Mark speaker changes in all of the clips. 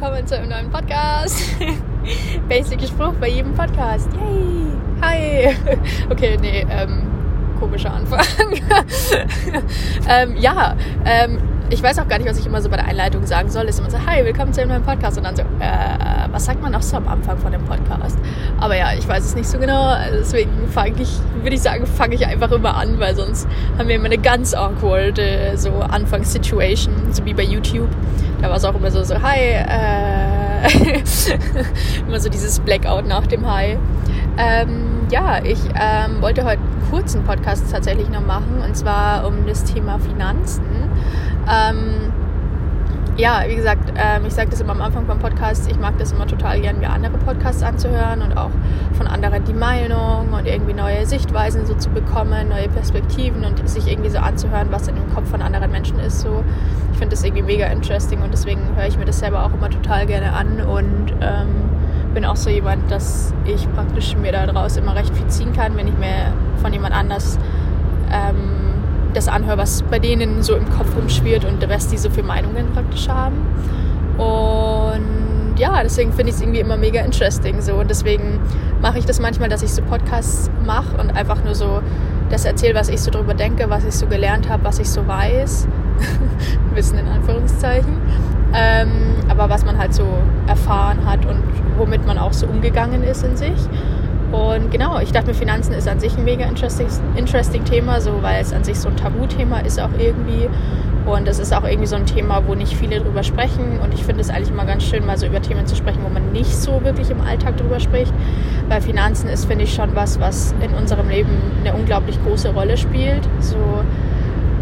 Speaker 1: willkommen zu einem neuen Podcast. Basic Spruch bei jedem Podcast. Yay! Hi! Okay, nee, ähm, komischer Anfang. ähm, ja, ähm, ich weiß auch gar nicht, was ich immer so bei der Einleitung sagen soll. Ist immer so, hi, willkommen zu einem neuen Podcast. Und dann so, äh, was sagt man noch so am Anfang von dem Podcast? Aber ja, ich weiß es nicht so genau. Deswegen fange ich, würde ich sagen, fange ich einfach immer an, weil sonst haben wir immer eine ganz awkward so Anfangssituation, so wie bei YouTube. Da war es auch immer so, so, hi, äh, immer so dieses Blackout nach dem Hi. Ähm, ja, ich ähm, wollte heute einen kurzen Podcast tatsächlich noch machen und zwar um das Thema Finanzen. Ähm, ja, wie gesagt, ähm, ich sage das immer am Anfang beim Podcast, ich mag das immer total gern, mir andere Podcasts anzuhören und auch von anderen die Meinung und irgendwie neue Sichtweisen so zu bekommen, neue Perspektiven und sich irgendwie so anzuhören, was in dem Kopf von anderen Menschen ist. So, ich finde das irgendwie mega interesting und deswegen höre ich mir das selber auch immer total gerne an und ähm, bin auch so jemand, dass ich praktisch mir daraus immer recht viel ziehen kann, wenn ich mir von jemand anders ähm, das anhöre, was bei denen so im Kopf rumschwirrt und was die so für Meinungen praktisch haben. Und ja, deswegen finde ich es irgendwie immer mega interesting so. Und deswegen mache ich das manchmal, dass ich so Podcasts mache und einfach nur so das erzähle, was ich so drüber denke, was ich so gelernt habe, was ich so weiß. Wissen in Anführungszeichen. Ähm, aber was man halt so erfahren hat und womit man auch so umgegangen ist in sich. Und genau, ich dachte mir, Finanzen ist an sich ein mega interesting, interesting Thema, so weil es an sich so ein Tabuthema ist auch irgendwie. Und es ist auch irgendwie so ein Thema, wo nicht viele drüber sprechen. Und ich finde es eigentlich immer ganz schön, mal so über Themen zu sprechen, wo man nicht so wirklich im Alltag drüber spricht. Weil Finanzen ist, finde ich, schon was, was in unserem Leben eine unglaublich große Rolle spielt. So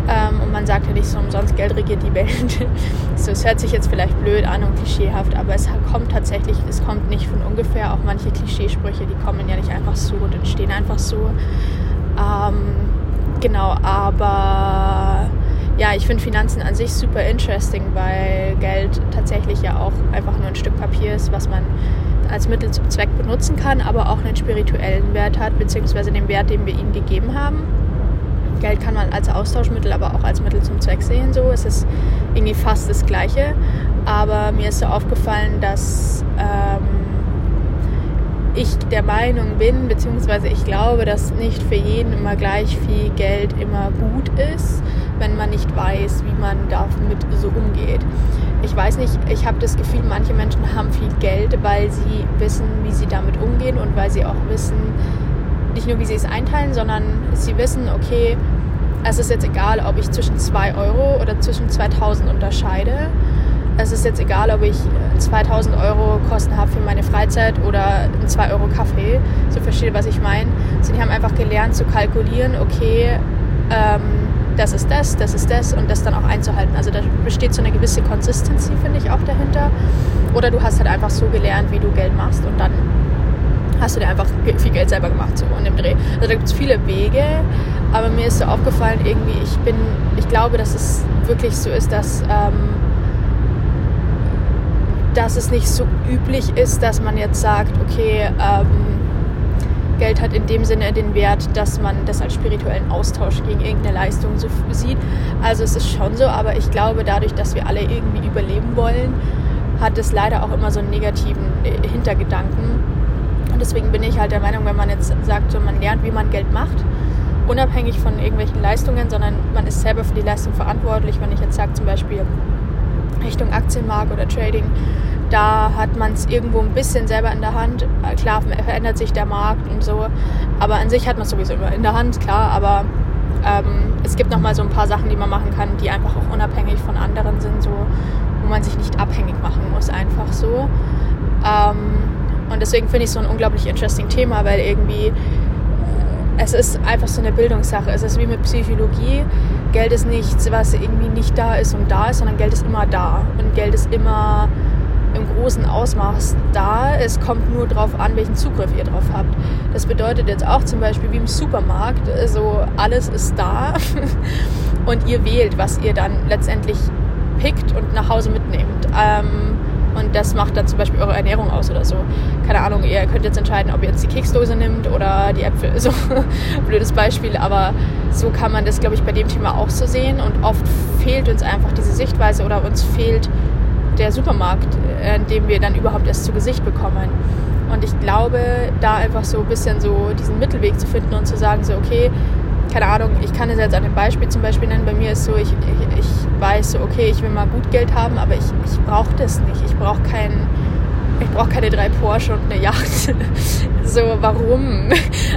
Speaker 1: ähm, und man sagt ja nicht so umsonst, Geld regiert die Welt. so, es hört sich jetzt vielleicht blöd an und klischeehaft, aber es kommt tatsächlich, es kommt nicht von ungefähr. Auch manche Klischeesprüche, die kommen ja nicht einfach so und entstehen einfach so. Ähm, genau, aber ja, ich finde Finanzen an sich super interesting, weil Geld tatsächlich ja auch einfach nur ein Stück Papier ist, was man als Mittel zum Zweck benutzen kann, aber auch einen spirituellen Wert hat, beziehungsweise den Wert, den wir ihm gegeben haben. Geld kann man als Austauschmittel, aber auch als Mittel zum Zweck sehen. So es ist irgendwie fast das Gleiche. Aber mir ist so aufgefallen, dass ähm, ich der Meinung bin, beziehungsweise ich glaube, dass nicht für jeden immer gleich viel Geld immer gut ist, wenn man nicht weiß, wie man damit so umgeht. Ich weiß nicht, ich habe das Gefühl, manche Menschen haben viel Geld, weil sie wissen, wie sie damit umgehen und weil sie auch wissen, nicht nur, wie sie es einteilen, sondern sie wissen, okay, es ist jetzt egal, ob ich zwischen 2 Euro oder zwischen 2000 unterscheide. Es ist jetzt egal, ob ich 2000 Euro Kosten habe für meine Freizeit oder einen 2 Euro Kaffee. So verstehe, was ich meine. Also die haben einfach gelernt zu kalkulieren, okay, ähm, das ist das, das ist das und das dann auch einzuhalten. Also da besteht so eine gewisse Consistency, finde ich, auch dahinter. Oder du hast halt einfach so gelernt, wie du Geld machst und dann hast du dir einfach viel Geld selber gemacht so in dem Dreh. Also da gibt es viele Wege, aber mir ist so aufgefallen irgendwie, ich bin, ich glaube, dass es wirklich so ist, dass ähm, dass es nicht so üblich ist, dass man jetzt sagt, okay, ähm, Geld hat in dem Sinne den Wert, dass man das als spirituellen Austausch gegen irgendeine Leistung so sieht. Also es ist schon so, aber ich glaube, dadurch, dass wir alle irgendwie überleben wollen, hat es leider auch immer so einen negativen äh, Hintergedanken und deswegen bin ich halt der Meinung, wenn man jetzt sagt, so man lernt, wie man Geld macht, unabhängig von irgendwelchen Leistungen, sondern man ist selber für die Leistung verantwortlich. Wenn ich jetzt sage, zum Beispiel Richtung Aktienmarkt oder Trading, da hat man es irgendwo ein bisschen selber in der Hand. Klar, verändert sich der Markt und so, aber an sich hat man es sowieso immer in der Hand, klar, aber ähm, es gibt nochmal so ein paar Sachen, die man machen kann, die einfach auch unabhängig von anderen sind, so, wo man sich nicht abhängig machen muss, einfach so. Ähm, und deswegen finde ich so ein unglaublich interesting Thema, weil irgendwie äh, es ist einfach so eine Bildungssache. Es ist wie mit Psychologie. Geld ist nichts, was irgendwie nicht da ist und da ist, sondern Geld ist immer da. Und Geld ist immer im großen Ausmaß da. Es kommt nur darauf an, welchen Zugriff ihr drauf habt. Das bedeutet jetzt auch zum Beispiel wie im Supermarkt, also alles ist da und ihr wählt, was ihr dann letztendlich pickt und nach Hause mitnehmt. Ähm, und das macht dann zum Beispiel eure Ernährung aus oder so. Keine Ahnung, ihr könnt jetzt entscheiden, ob ihr jetzt die Keksdose nimmt oder die Äpfel. So blödes Beispiel, aber so kann man das, glaube ich, bei dem Thema auch so sehen. Und oft fehlt uns einfach diese Sichtweise oder uns fehlt der Supermarkt, äh, in dem wir dann überhaupt erst zu Gesicht bekommen. Und ich glaube, da einfach so ein bisschen so diesen Mittelweg zu finden und zu sagen, so, okay, keine Ahnung, ich kann es jetzt an dem Beispiel zum Beispiel nennen, bei mir ist so, ich, ich, ich weiß so, okay, ich will mal gut Geld haben, aber ich, ich brauche das nicht. Ich brauche keinen ich keine drei Porsche und eine Yacht. so, warum?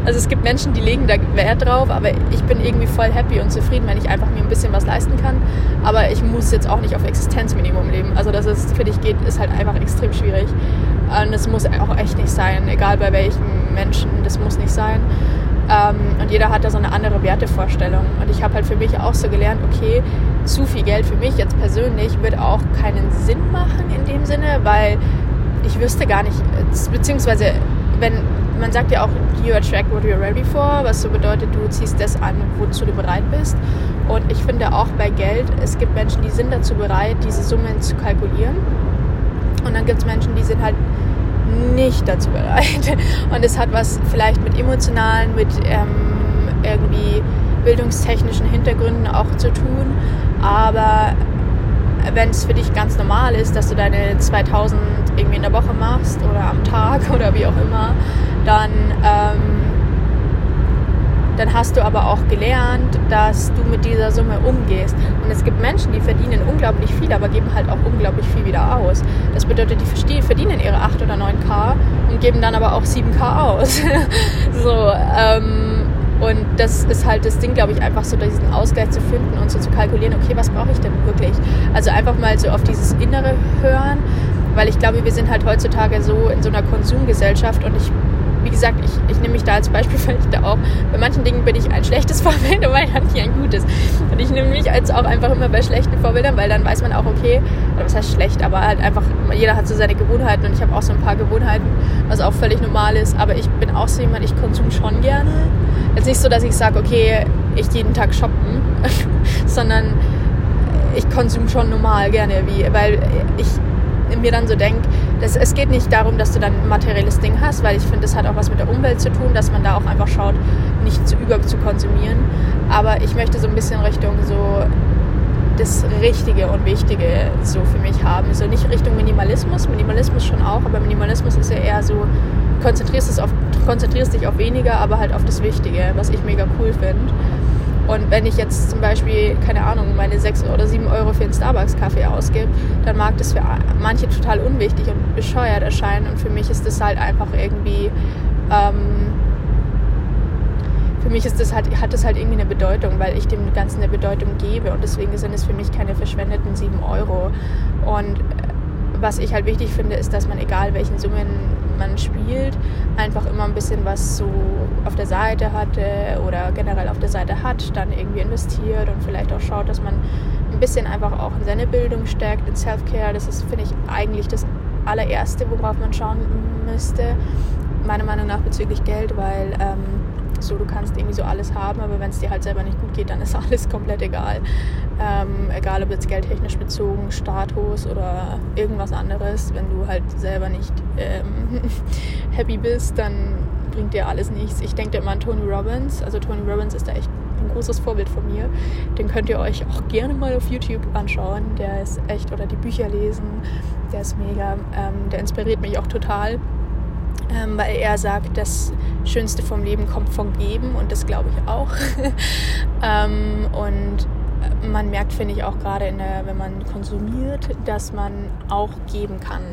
Speaker 1: Also es gibt Menschen, die legen da Wert drauf, aber ich bin irgendwie voll happy und zufrieden, wenn ich einfach mir ein bisschen was leisten kann. Aber ich muss jetzt auch nicht auf Existenzminimum leben. Also dass es für dich geht, ist halt einfach extrem schwierig. Und es muss auch echt nicht sein, egal bei welchen Menschen, das muss nicht sein. Ähm, und jeder hat da so eine andere Wertevorstellung. Und ich habe halt für mich auch so gelernt, okay, zu viel Geld für mich jetzt persönlich wird auch keinen Sinn machen in dem Sinne, weil ich wüsste gar nicht, beziehungsweise wenn man sagt ja auch, you attract what you're ready for, was so bedeutet, du ziehst das an, wozu du bereit bist. Und ich finde auch bei Geld, es gibt Menschen, die sind dazu bereit, diese Summen zu kalkulieren. Und dann gibt es Menschen, die sind halt nicht dazu bereit. Und es hat was vielleicht mit emotionalen, mit ähm, irgendwie bildungstechnischen Hintergründen auch zu tun. Aber wenn es für dich ganz normal ist, dass du deine 2000 irgendwie in der Woche machst oder am Tag oder wie auch immer, dann, ähm, dann hast du aber auch gelernt, dass du mit dieser Summe umgehst. Und es gibt Menschen, die verdienen unglaublich viel, aber geben halt auch unglaublich viel wieder aus. Das bedeutet, die verdienen ihre 8 oder 9k und geben dann aber auch 7k aus. so, ähm, und das ist halt das Ding, glaube ich, einfach so diesen Ausgleich zu finden und so zu kalkulieren, okay, was brauche ich denn wirklich? Also einfach mal so auf dieses Innere hören, weil ich glaube, wir sind halt heutzutage so in so einer Konsumgesellschaft und ich wie gesagt, ich, ich nehme mich da als Beispiel, weil ich da auch, bei manchen Dingen bin ich ein schlechtes Vorbild und bei manchen ein gutes. Und ich nehme mich als auch einfach immer bei schlechten Vorbildern, weil dann weiß man auch, okay, was heißt schlecht, aber halt einfach, jeder hat so seine Gewohnheiten und ich habe auch so ein paar Gewohnheiten, was auch völlig normal ist, aber ich bin auch so jemand, ich konsume schon gerne Jetzt nicht so, dass ich sage, okay, ich jeden Tag shoppen, sondern ich konsume schon normal gerne, wie, weil ich mir dann so denke, es geht nicht darum, dass du dann ein materielles Ding hast, weil ich finde, das hat auch was mit der Umwelt zu tun, dass man da auch einfach schaut, nicht zu über zu konsumieren. Aber ich möchte so ein bisschen Richtung so das Richtige und Wichtige so für mich haben. So nicht Richtung Minimalismus, Minimalismus schon auch, aber Minimalismus ist ja eher so, konzentrierst, auf, konzentrierst dich auf weniger, aber halt auf das Wichtige, was ich mega cool finde. Und wenn ich jetzt zum Beispiel, keine Ahnung, meine 6 oder 7 Euro für einen Starbucks-Kaffee ausgebe, dann mag das für manche total unwichtig und bescheuert erscheinen. Und für mich ist das halt einfach irgendwie, ähm, für mich ist das halt, hat das halt irgendwie eine Bedeutung, weil ich dem Ganzen eine Bedeutung gebe. Und deswegen sind es für mich keine verschwendeten 7 Euro. Und was ich halt wichtig finde, ist, dass man egal welchen Summen man spielt, einfach immer ein bisschen was so auf der Seite hatte oder generell auf der Seite hat, dann irgendwie investiert und vielleicht auch schaut, dass man ein bisschen einfach auch in seine Bildung steckt, in Self-Care. Das ist, finde ich, eigentlich das allererste, worauf man schauen müsste, meiner Meinung nach bezüglich Geld, weil ähm, so, du kannst irgendwie so alles haben, aber wenn es dir halt selber nicht gut geht, dann ist alles komplett egal. Ähm, egal ob jetzt geldtechnisch bezogen, Status oder irgendwas anderes. Wenn du halt selber nicht ähm, happy bist, dann bringt dir alles nichts. Ich denke immer an Tony Robbins. Also Tony Robbins ist da echt ein großes Vorbild von mir. Den könnt ihr euch auch gerne mal auf YouTube anschauen. Der ist echt, oder die Bücher lesen. Der ist mega. Ähm, der inspiriert mich auch total ähm, weil er sagt, das Schönste vom Leben kommt vom Geben und das glaube ich auch. ähm, und man merkt, finde ich, auch gerade, wenn man konsumiert, dass man auch geben kann.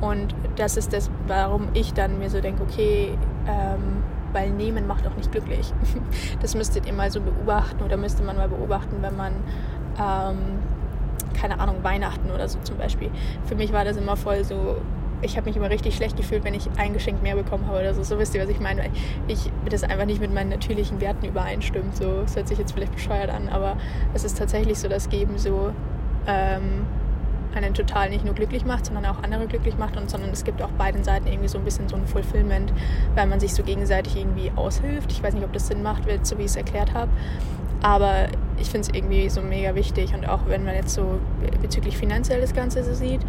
Speaker 1: Und das ist das, warum ich dann mir so denke, okay, ähm, weil nehmen macht auch nicht glücklich. Das müsstet ihr mal so beobachten oder müsste man mal beobachten, wenn man, ähm, keine Ahnung, Weihnachten oder so zum Beispiel. Für mich war das immer voll so, ich habe mich immer richtig schlecht gefühlt, wenn ich ein Geschenk mehr bekommen habe oder so. So wisst ihr, was ich meine. Ich das einfach nicht mit meinen natürlichen Werten übereinstimmt. So, es hört sich jetzt vielleicht bescheuert an, aber es ist tatsächlich so, dass Geben so ähm, einen total nicht nur glücklich macht, sondern auch andere glücklich macht und sondern es gibt auch beiden Seiten irgendwie so ein bisschen so ein Fulfillment, weil man sich so gegenseitig irgendwie aushilft. Ich weiß nicht, ob das Sinn macht, so wie ich es erklärt habe. Aber ich finde es irgendwie so mega wichtig und auch wenn man jetzt so bezüglich finanziell das Ganze so sieht,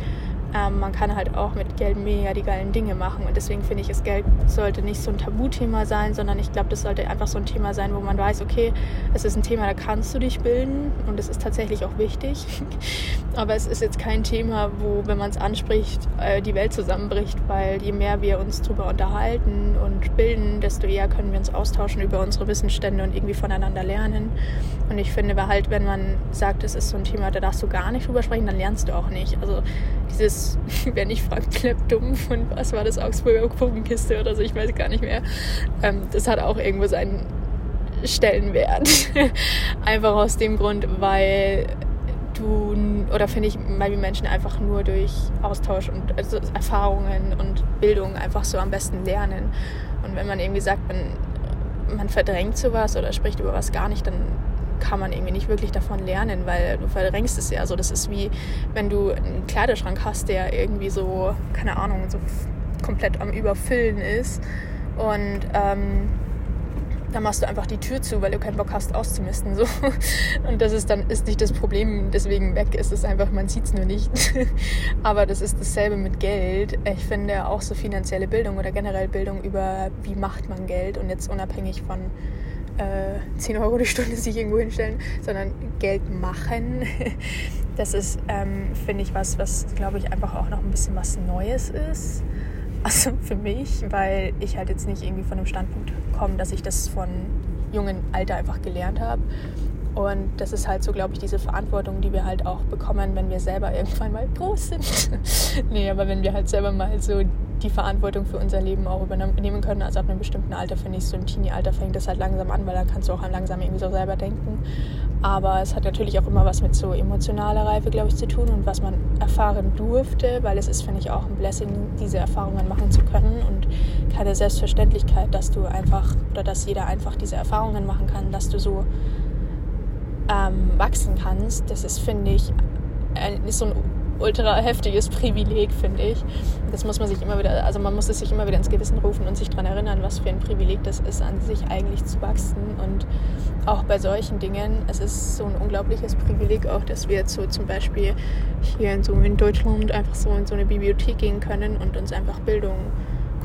Speaker 1: ähm, man kann halt auch mit Geld mega die geilen Dinge machen. Und deswegen finde ich, das Geld sollte nicht so ein Tabuthema sein, sondern ich glaube, das sollte einfach so ein Thema sein, wo man weiß, okay, es ist ein Thema, da kannst du dich bilden und es ist tatsächlich auch wichtig. Aber es ist jetzt kein Thema, wo, wenn man es anspricht, äh, die Welt zusammenbricht, weil je mehr wir uns darüber unterhalten und bilden, desto eher können wir uns austauschen über unsere Wissensstände und irgendwie voneinander lernen. Und ich finde, halt, wenn man sagt, es ist so ein Thema, da darfst du gar nicht drüber sprechen, dann lernst du auch nicht. Also dieses, wer nicht fragt, klappt dumm von was war das, Augsburger Puppenkiste oder so, ich weiß gar nicht mehr. Ähm, das hat auch irgendwo seinen Stellenwert. einfach aus dem Grund, weil du, oder finde ich, weil wir Menschen einfach nur durch Austausch und also Erfahrungen und Bildung einfach so am besten lernen. Und wenn man irgendwie sagt, man, man verdrängt sowas oder spricht über was gar nicht, dann kann man irgendwie nicht wirklich davon lernen, weil du verdrängst es ja. So, das ist wie, wenn du einen Kleiderschrank hast, der irgendwie so, keine Ahnung, so komplett am Überfüllen ist. Und ähm, dann machst du einfach die Tür zu, weil du keinen Bock hast auszumisten. So. Und das ist dann ist nicht das Problem, deswegen weg ist es einfach, man sieht es nur nicht. Aber das ist dasselbe mit Geld. Ich finde auch so finanzielle Bildung oder generell Bildung über, wie macht man Geld und jetzt unabhängig von äh, 10 Euro die Stunde sich irgendwo hinstellen, sondern Geld machen. Das ist, ähm, finde ich, was, was glaube ich einfach auch noch ein bisschen was Neues ist. Also für mich, weil ich halt jetzt nicht irgendwie von dem Standpunkt komme, dass ich das von jungen Alter einfach gelernt habe. Und das ist halt so, glaube ich, diese Verantwortung, die wir halt auch bekommen, wenn wir selber irgendwann mal groß sind. nee, aber wenn wir halt selber mal so die Verantwortung für unser Leben auch übernehmen können. Also ab einem bestimmten Alter, finde ich, so im Teenie-Alter fängt das halt langsam an, weil da kannst du auch langsam irgendwie so selber denken. Aber es hat natürlich auch immer was mit so emotionaler Reife, glaube ich, zu tun und was man erfahren durfte, weil es ist, finde ich, auch ein Blessing, diese Erfahrungen machen zu können und keine Selbstverständlichkeit, dass du einfach oder dass jeder einfach diese Erfahrungen machen kann, dass du so ähm, wachsen kannst. Das ist, finde ich, ist so ein ultra heftiges Privileg, finde ich. Das muss man sich immer wieder, also man muss es sich immer wieder ins Gewissen rufen und sich daran erinnern, was für ein Privileg das ist, an sich eigentlich zu wachsen. Und auch bei solchen Dingen, es ist so ein unglaubliches Privileg auch, dass wir jetzt so zum Beispiel hier in, so in Deutschland einfach so in so eine Bibliothek gehen können und uns einfach Bildung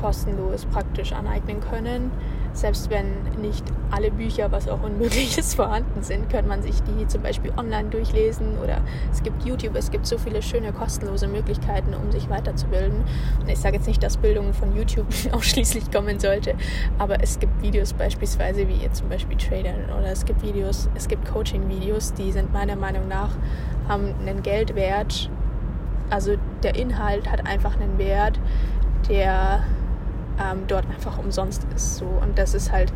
Speaker 1: kostenlos praktisch aneignen können selbst wenn nicht alle Bücher, was auch unmöglich ist, vorhanden sind, kann man sich die zum Beispiel online durchlesen oder es gibt YouTube, es gibt so viele schöne kostenlose Möglichkeiten, um sich weiterzubilden. Und ich sage jetzt nicht, dass Bildung von YouTube ausschließlich kommen sollte, aber es gibt Videos beispielsweise wie jetzt zum Beispiel Tradern oder es gibt Videos, es gibt Coaching-Videos, die sind meiner Meinung nach haben einen Geldwert. Also der Inhalt hat einfach einen Wert, der ähm, dort einfach umsonst ist. So. Und das ist halt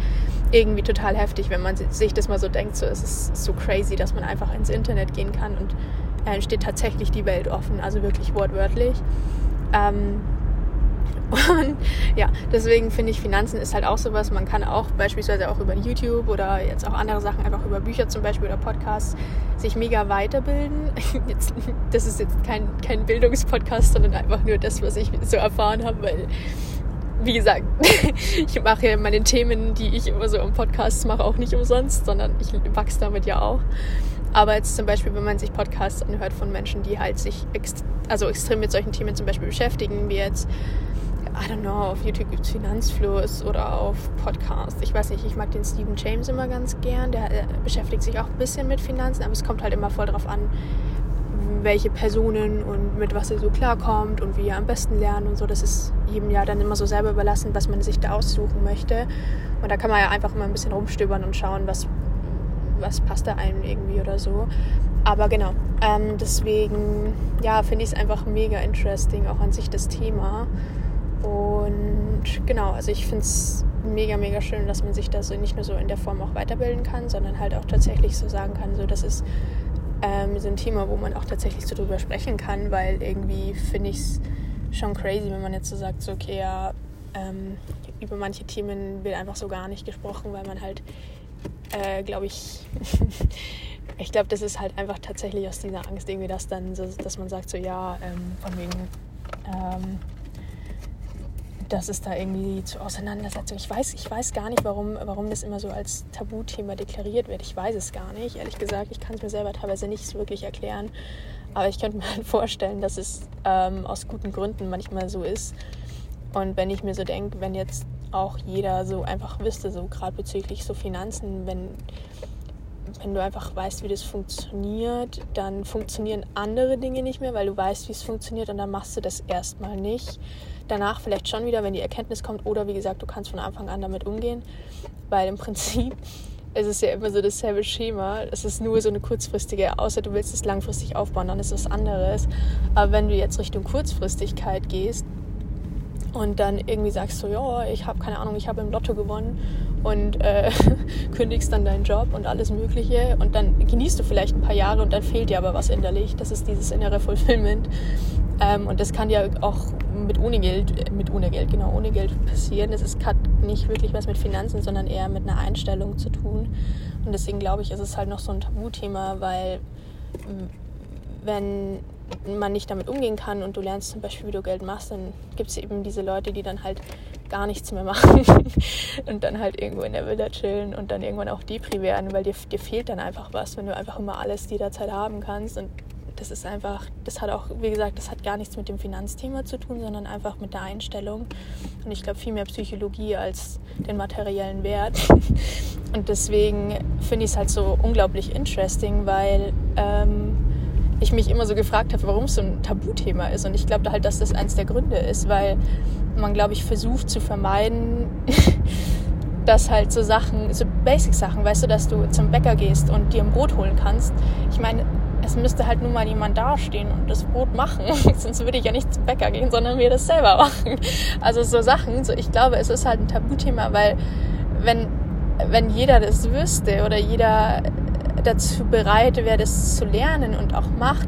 Speaker 1: irgendwie total heftig, wenn man sich das mal so denkt. So, es ist so crazy, dass man einfach ins Internet gehen kann und äh, steht tatsächlich die Welt offen, also wirklich wortwörtlich. Ähm, und ja, deswegen finde ich, Finanzen ist halt auch sowas. Man kann auch beispielsweise auch über YouTube oder jetzt auch andere Sachen, einfach über Bücher zum Beispiel oder Podcasts, sich mega weiterbilden. Jetzt, das ist jetzt kein, kein Bildungspodcast, sondern einfach nur das, was ich so erfahren habe, weil wie gesagt, ich mache meine Themen, die ich immer so im Podcast mache, auch nicht umsonst, sondern ich wachse damit ja auch. Aber jetzt zum Beispiel, wenn man sich Podcasts anhört von Menschen, die halt sich ext also extrem mit solchen Themen zum Beispiel beschäftigen, wie jetzt, I don't know, auf YouTube gibt es Finanzfluss oder auf Podcasts. Ich weiß nicht, ich mag den Stephen James immer ganz gern. Der, der beschäftigt sich auch ein bisschen mit Finanzen, aber es kommt halt immer voll drauf an, welche Personen und mit was er so klarkommt und wie er am besten lernt und so. Das ist jedem Jahr dann immer so selber überlassen, was man sich da aussuchen möchte. Und da kann man ja einfach immer ein bisschen rumstöbern und schauen, was, was passt da einem irgendwie oder so. Aber genau, ähm, deswegen, ja, finde ich es einfach mega interesting, auch an sich das Thema. Und genau, also ich finde es mega, mega schön, dass man sich da so nicht nur so in der Form auch weiterbilden kann, sondern halt auch tatsächlich so sagen kann, so das ist ähm, so ein Thema, wo man auch tatsächlich so drüber sprechen kann, weil irgendwie finde ich es schon crazy, wenn man jetzt so sagt, so okay, ja, ähm, über manche Themen wird einfach so gar nicht gesprochen, weil man halt, äh, glaube ich, ich glaube, das ist halt einfach tatsächlich aus dieser Angst irgendwie, dass dann, so, dass man sagt so, ja, ähm, von wegen, ähm, dass es da irgendwie zu Auseinandersetzungen. Ich weiß, ich weiß gar nicht, warum, warum das immer so als Tabuthema deklariert wird. Ich weiß es gar nicht. Ehrlich gesagt, ich kann es mir selber teilweise nicht wirklich erklären. Aber ich könnte mir halt vorstellen, dass es ähm, aus guten Gründen manchmal so ist. Und wenn ich mir so denke, wenn jetzt auch jeder so einfach wüsste, so gerade bezüglich so Finanzen, wenn, wenn du einfach weißt, wie das funktioniert, dann funktionieren andere Dinge nicht mehr, weil du weißt, wie es funktioniert und dann machst du das erstmal nicht. Danach vielleicht schon wieder, wenn die Erkenntnis kommt oder wie gesagt, du kannst von Anfang an damit umgehen, weil im Prinzip ist es ja immer so dasselbe Schema. Es ist nur so eine kurzfristige, außer du willst es langfristig aufbauen, dann ist es was anderes. Aber wenn du jetzt Richtung Kurzfristigkeit gehst, und dann irgendwie sagst du, ja, ich habe keine Ahnung, ich habe im Lotto gewonnen und äh, kündigst dann deinen Job und alles Mögliche und dann genießt du vielleicht ein paar Jahre und dann fehlt dir aber was innerlich. Das ist dieses innere Fulfillment. Ähm, und das kann dir auch mit ohne Geld, mit ohne Geld, genau, ohne Geld passieren. Das ist, hat nicht wirklich was mit Finanzen, sondern eher mit einer Einstellung zu tun. Und deswegen glaube ich, ist es halt noch so ein Tabuthema, weil wenn man nicht damit umgehen kann und du lernst zum Beispiel, wie du Geld machst, dann gibt es eben diese Leute, die dann halt gar nichts mehr machen und dann halt irgendwo in der Villa chillen und dann irgendwann auch Depri werden, weil dir, dir fehlt dann einfach was, wenn du einfach immer alles jederzeit haben kannst und das ist einfach, das hat auch, wie gesagt, das hat gar nichts mit dem Finanzthema zu tun, sondern einfach mit der Einstellung. Und ich glaube, viel mehr Psychologie als den materiellen Wert. Und deswegen finde ich es halt so unglaublich interesting, weil ähm, ich mich immer so gefragt habe, warum es so ein Tabuthema ist. Und ich glaube halt, dass das eins der Gründe ist, weil man, glaube ich, versucht zu vermeiden, dass halt so Sachen, so Basic-Sachen, weißt du, dass du zum Bäcker gehst und dir ein Brot holen kannst. Ich meine, es müsste halt nur mal jemand dastehen und das Brot machen. Sonst würde ich ja nicht zum Bäcker gehen, sondern mir das selber machen. Also so Sachen, so ich glaube, es ist halt ein Tabuthema, weil wenn, wenn jeder das wüsste oder jeder dazu bereit wäre, das zu lernen und auch macht,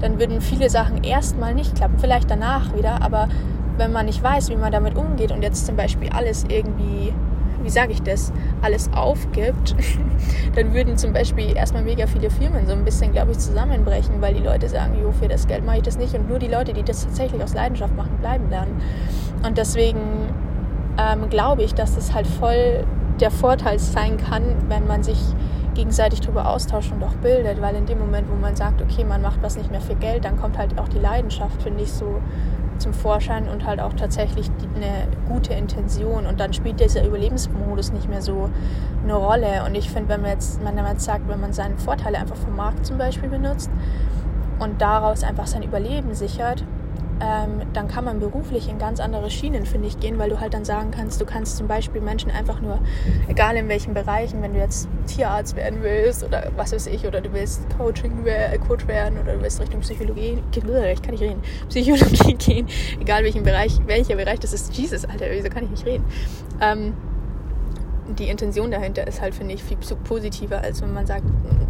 Speaker 1: dann würden viele Sachen erstmal nicht klappen, vielleicht danach wieder, aber wenn man nicht weiß, wie man damit umgeht und jetzt zum Beispiel alles irgendwie, wie sage ich das, alles aufgibt, dann würden zum Beispiel erstmal mega viele Firmen so ein bisschen, glaube ich, zusammenbrechen, weil die Leute sagen, jo, für das Geld mache ich das nicht und nur die Leute, die das tatsächlich aus Leidenschaft machen, bleiben dann. Und deswegen ähm, glaube ich, dass das halt voll der Vorteil sein kann, wenn man sich gegenseitig darüber austauscht und auch bildet, weil in dem Moment, wo man sagt, okay, man macht was nicht mehr für Geld, dann kommt halt auch die Leidenschaft, finde ich, so zum Vorschein und halt auch tatsächlich eine gute Intention. Und dann spielt dieser Überlebensmodus nicht mehr so eine Rolle. Und ich finde, wenn man jetzt, man jetzt sagt, wenn man seine Vorteile einfach vom Markt zum Beispiel benutzt und daraus einfach sein Überleben sichert, ähm, dann kann man beruflich in ganz andere Schienen, finde ich, gehen, weil du halt dann sagen kannst, du kannst zum Beispiel Menschen einfach nur, egal in welchen Bereichen, wenn du jetzt Tierarzt werden willst oder was weiß ich, oder du willst Coaching, Coach werden oder du willst Richtung Psychologie, ich kann nicht reden, Psychologie gehen, egal welchen Bereich, welcher Bereich das ist, Jesus, Alter, wieso kann ich nicht reden? Ähm, die Intention dahinter ist halt, finde ich, viel positiver, als wenn man sagt,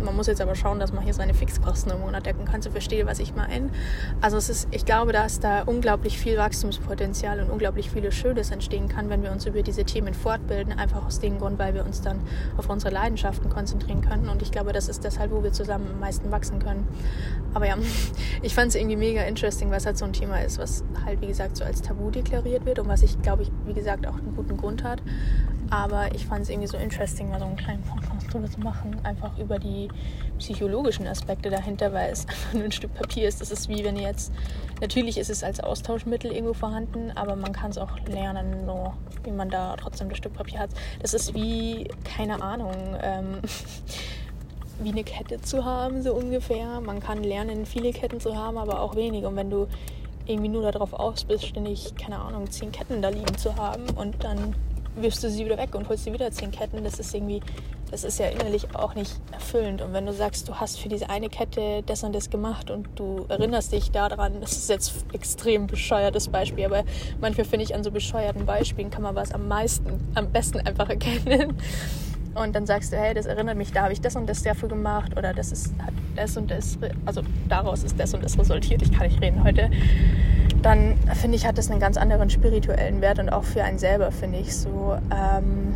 Speaker 1: man muss jetzt aber schauen, dass man hier seine Fixkosten im Monat decken kann. So verstehe, was ich meine. Also es ist, ich glaube, dass da unglaublich viel Wachstumspotenzial und unglaublich vieles Schönes entstehen kann, wenn wir uns über diese Themen fortbilden, einfach aus dem Grund, weil wir uns dann auf unsere Leidenschaften konzentrieren können. Und ich glaube, das ist deshalb, wo wir zusammen am meisten wachsen können. Aber ja, ich fand es irgendwie mega interesting, was halt so ein Thema ist, was halt, wie gesagt, so als Tabu deklariert wird und was ich, glaube ich, wie gesagt, auch einen guten Grund hat. Aber ich fand es irgendwie so interesting, mal so einen kleinen Podcast drüber zu machen. Einfach über die psychologischen Aspekte dahinter, weil es einfach nur ein Stück Papier ist. Das ist wie wenn ihr jetzt, natürlich ist es als Austauschmittel irgendwo vorhanden, aber man kann es auch lernen, so, wie man da trotzdem das Stück Papier hat. Das ist wie, keine Ahnung, ähm, wie eine Kette zu haben, so ungefähr. Man kann lernen, viele Ketten zu haben, aber auch wenige. Und wenn du irgendwie nur darauf aus bist, ständig, keine Ahnung, zehn Ketten da liegen zu haben und dann wirfst du sie wieder weg und holst dir wieder zehn Ketten. Das ist irgendwie, das ist ja innerlich auch nicht erfüllend. Und wenn du sagst, du hast für diese eine Kette das und das gemacht und du erinnerst dich daran, das ist jetzt extrem bescheuertes Beispiel, aber manchmal finde ich an so bescheuerten Beispielen kann man was am meisten, am besten einfach erkennen. Und dann sagst du, hey, das erinnert mich, da habe ich das und das dafür gemacht oder das ist hat das und das, also daraus ist das und das resultiert. Ich kann nicht reden heute dann finde ich, hat das einen ganz anderen spirituellen Wert und auch für einen selber, finde ich so. Ähm,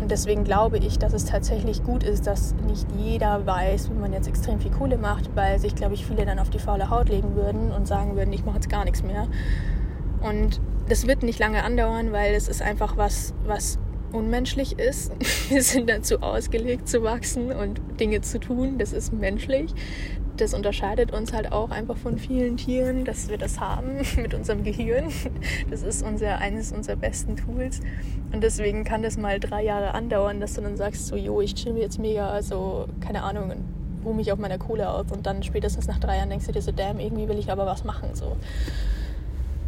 Speaker 1: und deswegen glaube ich, dass es tatsächlich gut ist, dass nicht jeder weiß, wie man jetzt extrem viel Kohle macht, weil sich, glaube ich, viele dann auf die faule Haut legen würden und sagen würden, ich mache jetzt gar nichts mehr. Und das wird nicht lange andauern, weil es ist einfach was, was unmenschlich ist. Wir sind dazu ausgelegt zu wachsen und Dinge zu tun. Das ist menschlich. Das unterscheidet uns halt auch einfach von vielen Tieren, dass wir das haben mit unserem Gehirn. Das ist unser, eines unserer besten Tools. Und deswegen kann das mal drei Jahre andauern, dass du dann sagst, so, jo, ich chill jetzt mega, also keine Ahnung, ruhe mich auf meiner Kohle aus. Und dann spätestens nach drei Jahren denkst du dir so, damn, irgendwie will ich aber was machen. So.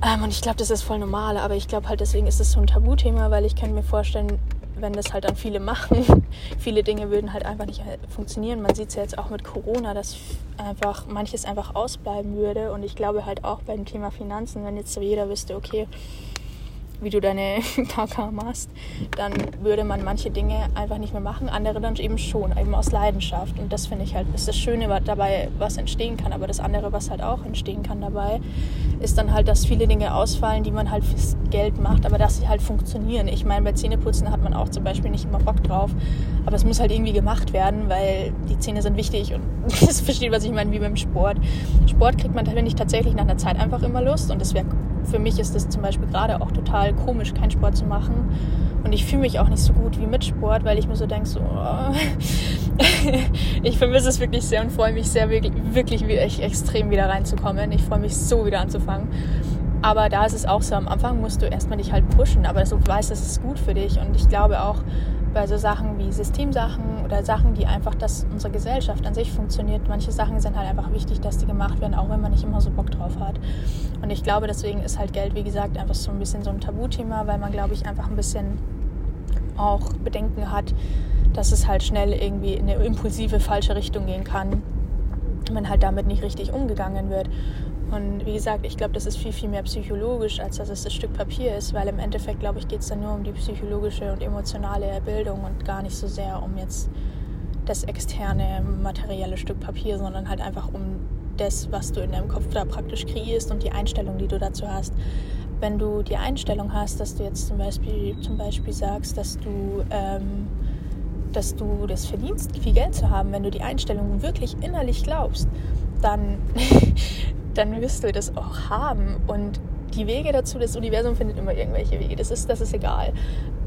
Speaker 1: Ähm, und ich glaube, das ist voll normal, aber ich glaube halt, deswegen ist es so ein Tabuthema, weil ich kann mir vorstellen, wenn das halt dann viele machen, viele Dinge würden halt einfach nicht funktionieren. Man sieht es ja jetzt auch mit Corona, dass einfach manches einfach ausbleiben würde. Und ich glaube halt auch beim Thema Finanzen, wenn jetzt so jeder wüsste, okay, wie du deine KK machst, dann würde man manche Dinge einfach nicht mehr machen, andere dann eben schon, eben aus Leidenschaft. Und das finde ich halt, ist das Schöne dabei, was entstehen kann. Aber das andere, was halt auch entstehen kann dabei, ist dann halt, dass viele Dinge ausfallen, die man halt fürs Geld macht, aber dass sie halt funktionieren. Ich meine, bei Zähneputzen hat man auch zum Beispiel nicht immer Bock drauf, aber es muss halt irgendwie gemacht werden, weil die Zähne sind wichtig und das versteht, was ich meine, wie beim Sport. Sport kriegt man tatsächlich nach einer Zeit einfach immer Lust und das wäre für mich ist es zum Beispiel gerade auch total komisch, keinen Sport zu machen. Und ich fühle mich auch nicht so gut wie mit Sport, weil ich mir so denke, so, oh. ich vermisse es wirklich sehr und freue mich sehr, wirklich, wirklich extrem wieder reinzukommen. Ich freue mich so wieder anzufangen. Aber da ist es auch so, am Anfang musst du erstmal dich halt pushen, aber du weißt, das ist gut für dich. Und ich glaube auch, bei so Sachen wie Systemsachen oder Sachen, die einfach, dass unsere Gesellschaft an sich funktioniert. Manche Sachen sind halt einfach wichtig, dass die gemacht werden, auch wenn man nicht immer so Bock drauf hat. Und ich glaube, deswegen ist halt Geld, wie gesagt, einfach so ein bisschen so ein Tabuthema, weil man, glaube ich, einfach ein bisschen auch Bedenken hat, dass es halt schnell irgendwie in eine impulsive falsche Richtung gehen kann, wenn halt damit nicht richtig umgegangen wird. Und wie gesagt, ich glaube, das ist viel, viel mehr psychologisch, als dass es das Stück Papier ist, weil im Endeffekt, glaube ich, geht es dann nur um die psychologische und emotionale Bildung und gar nicht so sehr um jetzt das externe materielle Stück Papier, sondern halt einfach um das, was du in deinem Kopf da praktisch kreierst und die Einstellung, die du dazu hast. Wenn du die Einstellung hast, dass du jetzt zum Beispiel, zum Beispiel sagst, dass du, ähm, dass du das verdienst, viel Geld zu haben, wenn du die Einstellung wirklich innerlich glaubst, dann dann wirst du das auch haben. Und die Wege dazu, das Universum findet immer irgendwelche Wege. Das ist, das ist egal.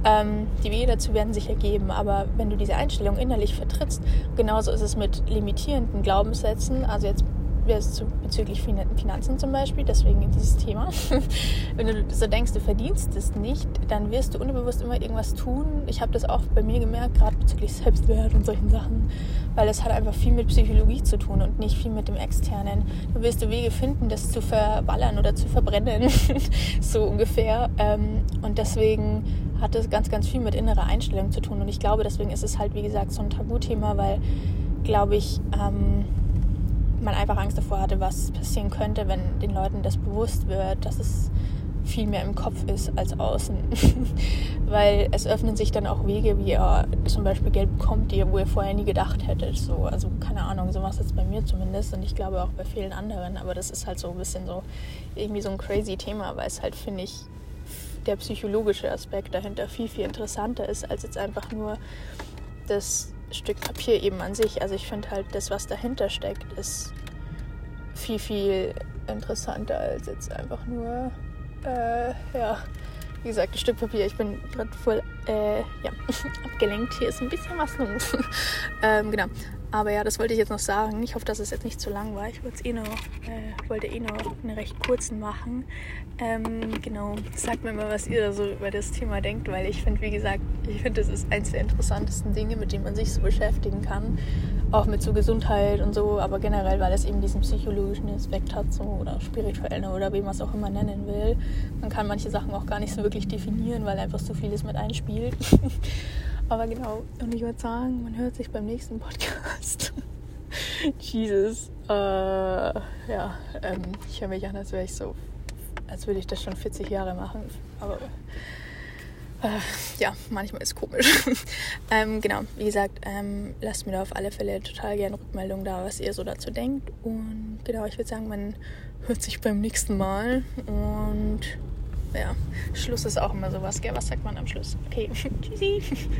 Speaker 1: Ähm, die Wege dazu werden sich ergeben. Aber wenn du diese Einstellung innerlich vertrittst, genauso ist es mit limitierenden Glaubenssätzen. Also jetzt bezüglich Finanzen zum Beispiel, deswegen dieses Thema. Wenn du so denkst, du verdienst es nicht, dann wirst du unbewusst immer irgendwas tun. Ich habe das auch bei mir gemerkt, gerade bezüglich Selbstwert und solchen Sachen, weil es hat einfach viel mit Psychologie zu tun und nicht viel mit dem Externen. Du wirst Wege finden, das zu verballern oder zu verbrennen, so ungefähr. Ähm, und deswegen hat das ganz, ganz viel mit innerer Einstellung zu tun. Und ich glaube, deswegen ist es halt, wie gesagt, so ein Tabuthema, weil, glaube ich, ähm, man einfach Angst davor hatte, was passieren könnte, wenn den Leuten das bewusst wird, dass es viel mehr im Kopf ist als außen. Weil es öffnen sich dann auch Wege, wie ihr zum Beispiel Geld bekommt, die, wo ihr vorher nie gedacht hättet. So, also keine Ahnung, so was jetzt bei mir zumindest und ich glaube auch bei vielen anderen. Aber das ist halt so ein bisschen so irgendwie so ein crazy Thema, weil es halt, finde ich, der psychologische Aspekt dahinter viel, viel interessanter ist, als jetzt einfach nur das Stück Papier eben an sich. Also ich finde halt, das, was dahinter steckt, ist viel, viel interessanter als jetzt einfach nur, äh, ja, wie gesagt, ein Stück Papier. Ich bin gerade voll, äh, ja, abgelenkt. Hier ist ein bisschen was los. ähm, genau. Aber ja, das wollte ich jetzt noch sagen. Ich hoffe, dass es jetzt nicht zu lang war. Ich wollte eh noch, äh, wollte eh noch einen recht kurzen machen. Ähm, genau, sagt mir mal, was ihr so über das Thema denkt, weil ich finde, wie gesagt, ich finde, das ist eins der interessantesten Dinge, mit denen man sich so beschäftigen kann. Auch mit so Gesundheit und so, aber generell, weil es eben diesen psychologischen Aspekt hat, so oder spirituellen oder wie man es auch immer nennen will. Man kann manche Sachen auch gar nicht so wirklich definieren, weil einfach so vieles mit einspielt. Aber genau, und ich würde sagen, man hört sich beim nächsten Podcast. Jesus. Äh, ja, ähm, ich höre mich an, als wäre ich so, als würde ich das schon 40 Jahre machen. Aber äh, ja, manchmal ist es komisch. ähm, genau, wie gesagt, ähm, lasst mir da auf alle Fälle total gerne Rückmeldung da, was ihr so dazu denkt. Und genau, ich würde sagen, man hört sich beim nächsten Mal. Und ja, Schluss ist auch immer sowas, gell? Was sagt man am Schluss? Okay, tschüssi.